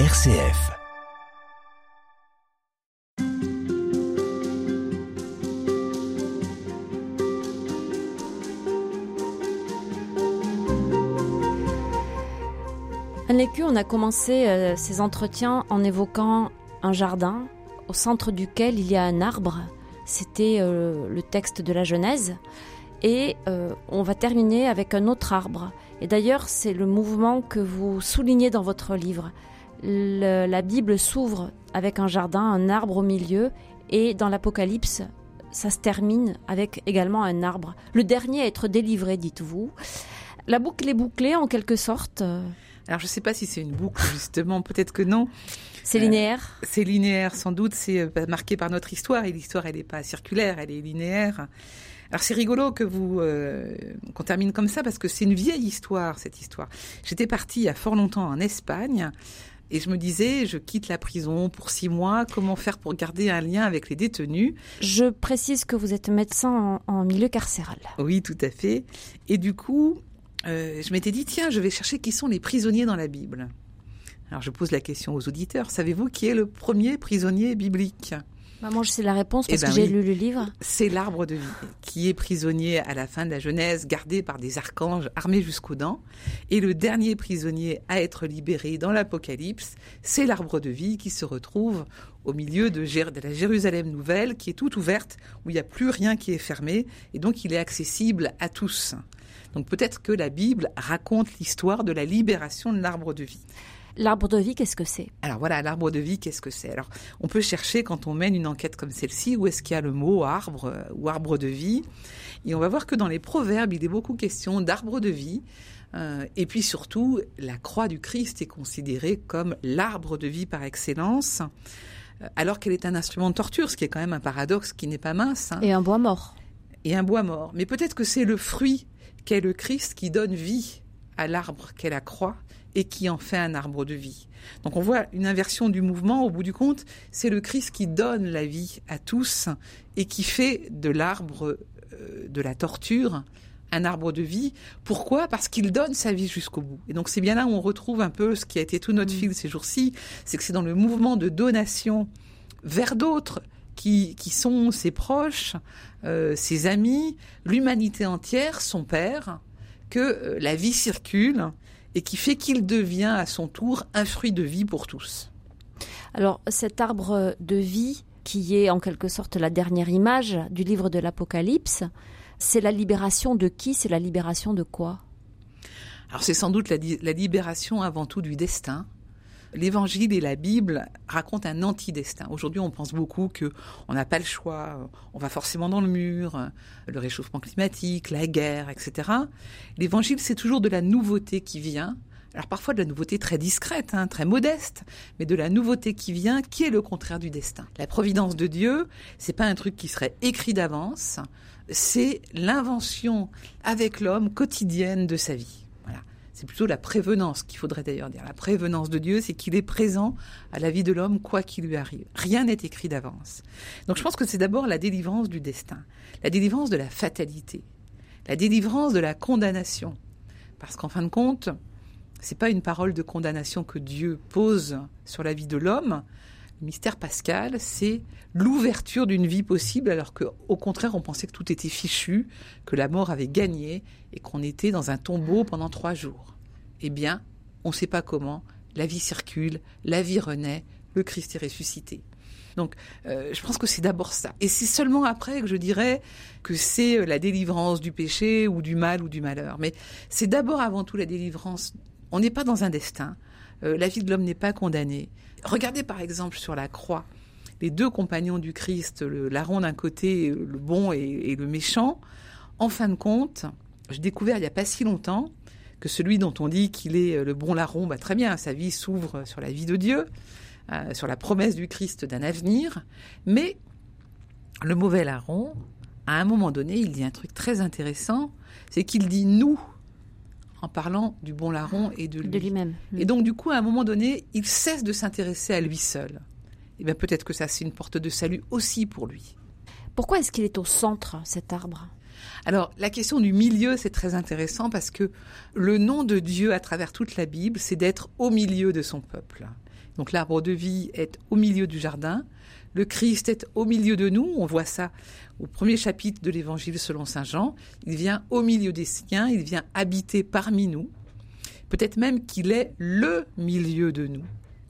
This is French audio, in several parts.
RCF. On a commencé euh, ces entretiens en évoquant un jardin au centre duquel il y a un arbre. C'était euh, le texte de la Genèse. Et euh, on va terminer avec un autre arbre. Et d'ailleurs, c'est le mouvement que vous soulignez dans votre livre. Le- la Bible s'ouvre avec un jardin, un arbre au milieu, et dans l'Apocalypse, ça se termine avec également un arbre. Le dernier à être délivré, dites-vous. La boucle est bouclée en quelque sorte. Alors je sais pas si c'est une boucle justement, peut-être que non. C'est Euh, linéaire. C'est linéaire sans doute, c'est euh, bah, marqué par notre histoire et l'histoire elle n'est pas circulaire, elle est linéaire. Alors c'est rigolo que vous euh, qu'on termine comme ça parce que c'est une vieille histoire cette histoire. J'étais partie il y a fort longtemps en Espagne et je me disais je quitte la prison pour six mois, comment faire pour garder un lien avec les détenus? Je précise que vous êtes médecin en, en milieu carcéral. Oui, tout à fait. Et du coup, euh, je m'étais dit, tiens, je vais chercher qui sont les prisonniers dans la Bible. Alors je pose la question aux auditeurs, savez-vous qui est le premier prisonnier biblique? Moi, je sais la réponse Eh parce ben que j'ai oui. lu le livre. C'est l'arbre de vie, qui est prisonnier à la fin de la Genèse, gardé par des archanges armés jusqu'aux dents. Et le dernier prisonnier à être libéré dans l'Apocalypse, c'est l'arbre de vie qui se retrouve au milieu de, de la Jérusalem nouvelle, qui est toute ouverte, où il n'y a plus rien qui est fermé, et donc il est accessible à tous. Donc peut-être que la Bible raconte l'histoire de la libération de l'arbre de vie. L'arbre de vie, qu'est-ce que c'est? Alors voilà, l'arbre de vie, qu'est-ce que c'est? Alors, on peut chercher quand on mène une enquête comme celle-ci, où est-ce qu'il y a le mot arbre euh, ou arbre de vie. Et on va voir que dans les proverbes, il est beaucoup question d'arbre de vie. Euh, et puis surtout, la croix du Christ est considérée comme l'arbre de vie par excellence, euh, alors qu'elle est un instrument de torture, ce qui est quand même un paradoxe qui n'est pas mince. hein Et un bois mort. et un bois mort. Mais peut-être que c'est le fruit qu'est le Christ qui donne vie à l'arbre qu'est la croix et qui en fait un arbre de vie. Donc on voit une inversion du mouvement. Au bout du compte, c'est le Christ qui donne la vie à tous et qui fait de l'arbre euh, de la torture un arbre de vie. Pourquoi? Parce qu'il donne sa vie jusqu'au bout. Et donc c'est bien là où on retrouve un peu ce qui a été tout notre fil ces jours-ci, c'est que c'est dans le mouvement de donation vers d'autres qui, qui sont ses proches, euh, ses amis, l'humanité entière, son père, que euh, la vie circule et qui fait qu'il devient à son tour un fruit de vie pour tous. Alors, cet arbre de vie, qui est en quelque sorte la dernière image du livre de l'Apocalypse, c'est la libération de qui? C'est la libération de quoi? Alors c'est sans doute la, la libération avant tout du destin. L'évangile et la Bible racontent un anti-destin. Aujourd'hui, on pense beaucoup que on n'a pas le choix, on va forcément dans le mur, le réchauffement climatique, la guerre, etc. L'évangile, c'est toujours de la nouveauté qui vient. Alors parfois de la nouveauté très discrète, hein, très modeste, mais de la nouveauté qui vient, qui est le contraire du destin. La providence de Dieu, c'est pas un truc qui serait écrit d'avance, c'est l'invention avec l'homme quotidienne de sa vie. C'est plutôt la prévenance qu'il faudrait d'ailleurs dire. La prévenance de Dieu, c'est qu'il est présent à la vie de l'homme quoi qu'il lui arrive. Rien n'est écrit d'avance. Donc je pense que c'est d'abord la délivrance du destin, la délivrance de la fatalité, la délivrance de la condamnation. Parce qu'en fin de compte, c'est pas une parole de condamnation que Dieu pose sur la vie de l'homme. Le mystère pascal, c'est l'ouverture d'une vie possible, alors que, au contraire, on pensait que tout était fichu, que la mort avait gagné et qu'on était dans un tombeau pendant trois jours. Eh bien, on ne sait pas comment. La vie circule, la vie renaît, le Christ est ressuscité. Donc, euh, je pense que c'est d'abord ça. Et c'est seulement après que je dirais que c'est euh, la délivrance du péché ou du mal ou du malheur. Mais c'est d'abord avant tout la délivrance. On n'est pas dans un destin. Euh, la vie de l'homme n'est pas condamnée. Regardez par exemple sur la croix les deux compagnons du Christ, le larron d'un côté, le bon et, le méchant. En fin de compte, j'ai découvert il n'y a pas si longtemps que celui dont on dit qu'il est euh, le bon larron, bah, très bien, sa vie s'ouvre sur la vie de Dieu, euh, sur la promesse du Christ d'un avenir, mais le mauvais larron, à un moment donné, il dit un truc très intéressant, c'est qu'il dit nous en parlant du bon larron et de lui. de lui-même. Et donc, du coup, à un moment donné, il cesse de s'intéresser à lui seul. Et bien, peut-être que ça, c'est une porte de salut aussi pour lui. Pourquoi est-ce qu'il est au centre, cet arbre? Alors, la question du milieu, c'est très intéressant parce que le nom de Dieu à travers toute la Bible, c'est d'être au milieu de son peuple. Donc l'arbre de vie est au milieu du jardin, le Christ est au milieu de nous, on voit ça au premier chapitre de l'Évangile selon Saint Jean, il vient au milieu des siens, il vient habiter parmi nous, peut-être même qu'il est le milieu de nous,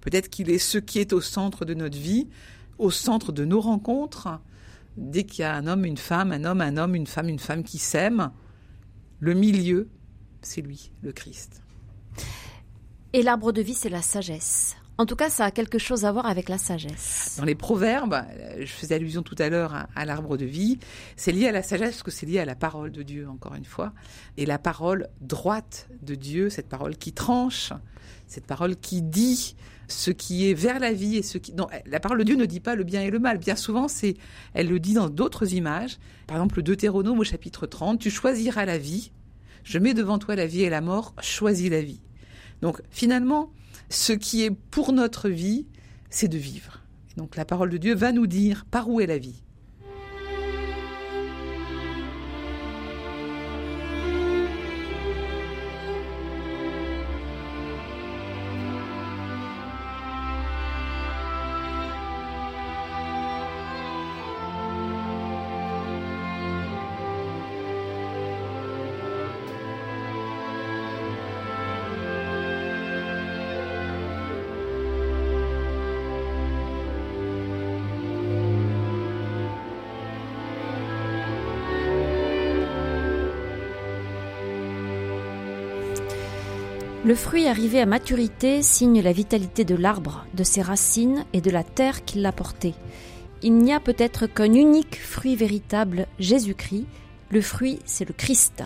peut-être qu'il est ce qui est au centre de notre vie, au centre de nos rencontres, dès qu'il y a un homme, une femme, un homme, un homme, une femme, une femme qui s'aiment, le milieu, c'est lui, le Christ. Et l'arbre de vie, c'est la sagesse. En tout cas, ça a quelque chose à voir avec la sagesse. Dans les proverbes, euh, je faisais allusion tout à l'heure à, l'arbre de vie, c'est lié à la sagesse parce que c'est lié à la parole de Dieu, encore une fois. Et la parole droite de Dieu, cette parole qui tranche, cette parole qui dit ce qui est vers la vie et ce qui... Non, la parole de Dieu ne dit pas le bien et le mal. Bien souvent, c'est, elle le dit dans d'autres images. Par exemple, le Deutéronome au chapitre 30, tu choisiras la vie. Je mets devant toi la vie et la mort, choisis la vie. Donc, finalement, ce qui est pour notre vie, c'est de vivre. donc la parole de Dieu va nous dire par où est la vie. Le fruit arrivé à maturité signe la vitalité de l'arbre, de ses racines et de la terre qui l'a porté. Il n'y a peut-être qu'un unique fruit véritable, Jésus-Christ. Le fruit, c'est le Christ.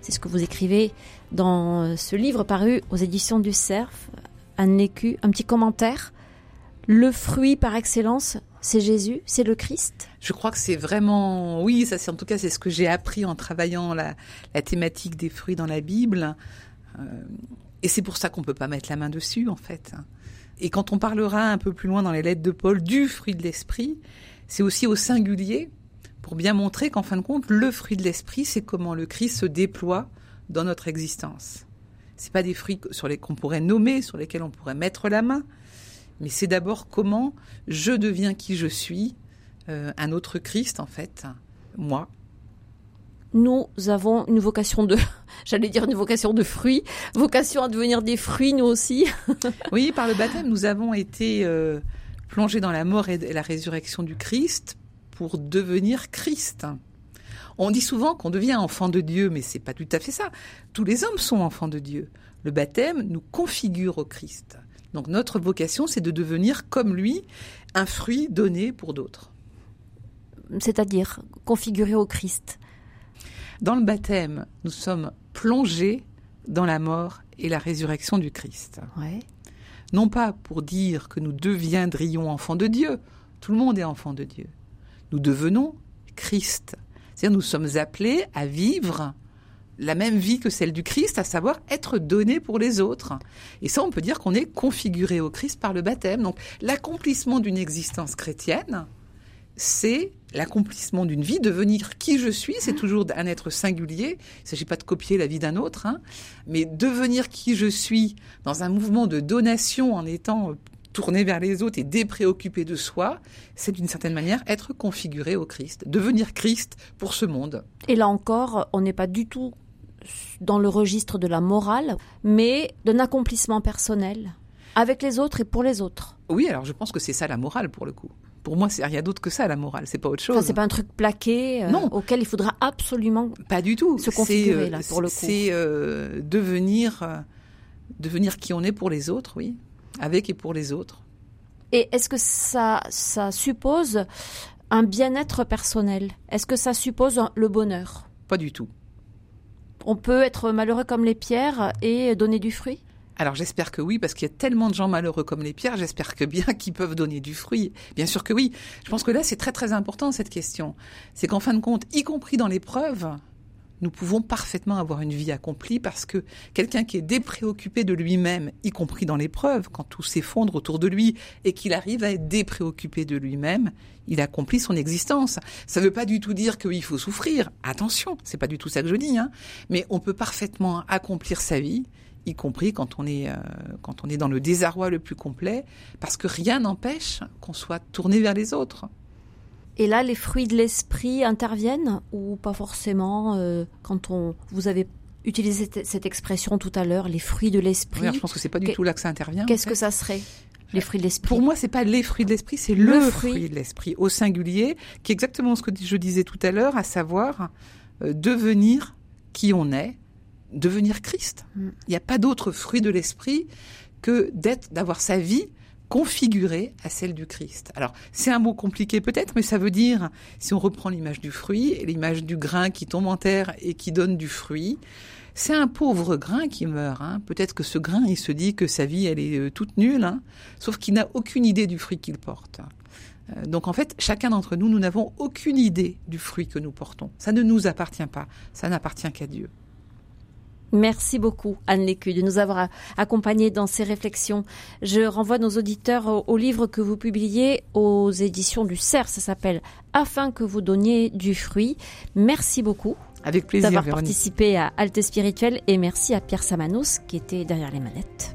C'est ce que vous écrivez dans ce livre paru aux éditions du Cerf, un écu, un petit commentaire. Le fruit par excellence, c'est Jésus, c'est le Christ? Je crois que c'est vraiment, oui, ça c'est en tout cas c'est ce que j'ai appris en travaillant la, thématique des fruits dans la Bible. Euh, et c'est pour ça qu'on ne peut pas mettre la main dessus, en fait. Et quand on parlera un peu plus loin dans les lettres de Paul du fruit de l'esprit, c'est aussi au singulier pour bien montrer qu'en fin de compte, le fruit de l'esprit, c'est comment le Christ se déploie dans notre existence. C'est pas des fruits sur les qu'on pourrait nommer, sur lesquels on pourrait mettre la main, mais c'est d'abord comment je deviens qui je suis, euh, un autre Christ en fait, moi, nous avons une vocation de, j'allais dire une vocation de fruits, vocation à devenir des fruits nous aussi. oui, par le baptême, nous avons été euh, plongés dans la mort et la résurrection du Christ pour devenir Christ. On dit souvent qu'on devient enfant de Dieu, mais c'est pas tout à fait ça. Tous les hommes sont enfants de Dieu. Le baptême nous configure au Christ. Donc notre vocation, c'est de devenir comme lui, un fruit donné pour d'autres. C'est-à-dire configuré au Christ. Dans le baptême, nous sommes plongés dans la mort et la résurrection du Christ. Non pas pour dire que nous deviendrions enfants de Dieu, tout le monde est enfant de Dieu. Nous devenons Christ. C'est-à-dire nous sommes appelés à vivre la même vie que celle du Christ, à savoir être donné pour les autres. Et ça, on peut dire qu'on est configuré au Christ par le baptême. Donc l'accomplissement d'une existence chrétienne, c'est l'accomplissement d'une vie, devenir qui je suis, c'est toujours un être singulier. Il ne s'agit pas de copier la vie d'un autre, hein, mais devenir qui je suis dans un mouvement de donation en étant tourné vers les autres et dépréoccupé de soi, c'est d'une certaine manière être configuré au Christ, devenir Christ pour ce monde. Et là encore, on n'est pas du tout dans le registre de la morale, mais d'un accomplissement personnel avec les autres et pour les autres. Oui, alors je pense que c'est ça la morale pour le coup. Pour moi, c'est rien d'autre que ça la morale. C'est pas autre chose. Enfin, c'est pas un truc plaqué euh, auquel il faudra absolument pas du tout se configurer là pour le coup. C'est euh, devenir euh, devenir qui on est pour les autres, oui, avec et pour les autres. Et est-ce que ça ça suppose un bien-être personnel? Est-ce que ça suppose le bonheur? Pas du tout. On peut être malheureux comme les pierres et donner du fruit? Alors j'espère que oui, parce qu'il y a tellement de gens malheureux comme les pierres, j'espère que bien qu'ils peuvent donner du fruit. Bien sûr que oui. Je pense que là, c'est très très important cette question. C'est qu'en fin de compte, y compris dans l'épreuve, nous pouvons parfaitement avoir une vie accomplie parce que quelqu'un qui est dépréoccupé de lui-même, y compris dans l'épreuve, quand tout s'effondre autour de lui et qu'il arrive à être dépréoccupé de lui-même, il accomplit son existence. Ça ne veut pas du tout dire qu'il faut souffrir. Attention, c'est pas du tout ça que je dis, hein. Mais on peut parfaitement accomplir sa vie y compris quand on est, euh, quand on est dans le désarroi le plus complet, parce que rien n'empêche qu'on soit tourné vers les autres. Et là, les fruits de l'esprit interviennent ou pas forcément euh, quand on vous avez utilisé cette, expression tout à l'heure, les fruits de l'esprit? je pense que c'est pas du tout là que ça intervient. Qu'est-ce que ça serait les fruits de l'esprit? Pour moi, c'est pas les fruits de l'esprit, c'est le, fruit. de l'esprit au singulier, qui est exactement ce que je disais tout à l'heure, à savoir euh, devenir qui on est, devenir Christ. Mm. Il n'y a pas d'autre fruit de l'esprit que d'être, d'avoir sa vie configurée à celle du Christ. Alors, c'est un mot compliqué peut-être, mais ça veut dire, si on reprend l'image du fruit, l'image du grain qui tombe en terre et qui donne du fruit, c'est un pauvre grain qui meurt. Hein. Peut-être que ce grain, il se dit que sa vie, elle est euh, toute nulle, hein. sauf qu'il n'a aucune idée du fruit qu'il porte. Euh, donc en fait, chacun d'entre nous, nous n'avons aucune idée du fruit que nous portons. Ça ne nous appartient pas, ça n'appartient qu'à Dieu. Merci beaucoup, Anne Lécu, de nous avoir accompagnés dans ces réflexions. Je renvoie nos auditeurs au, livre que vous publiez aux éditions du CERF. Ça s'appelle Afin que vous donniez du fruit. Merci beaucoup. Avec plaisir. D'avoir participé à Alte Spirituel et merci à Pierre Samanos qui était derrière les manettes.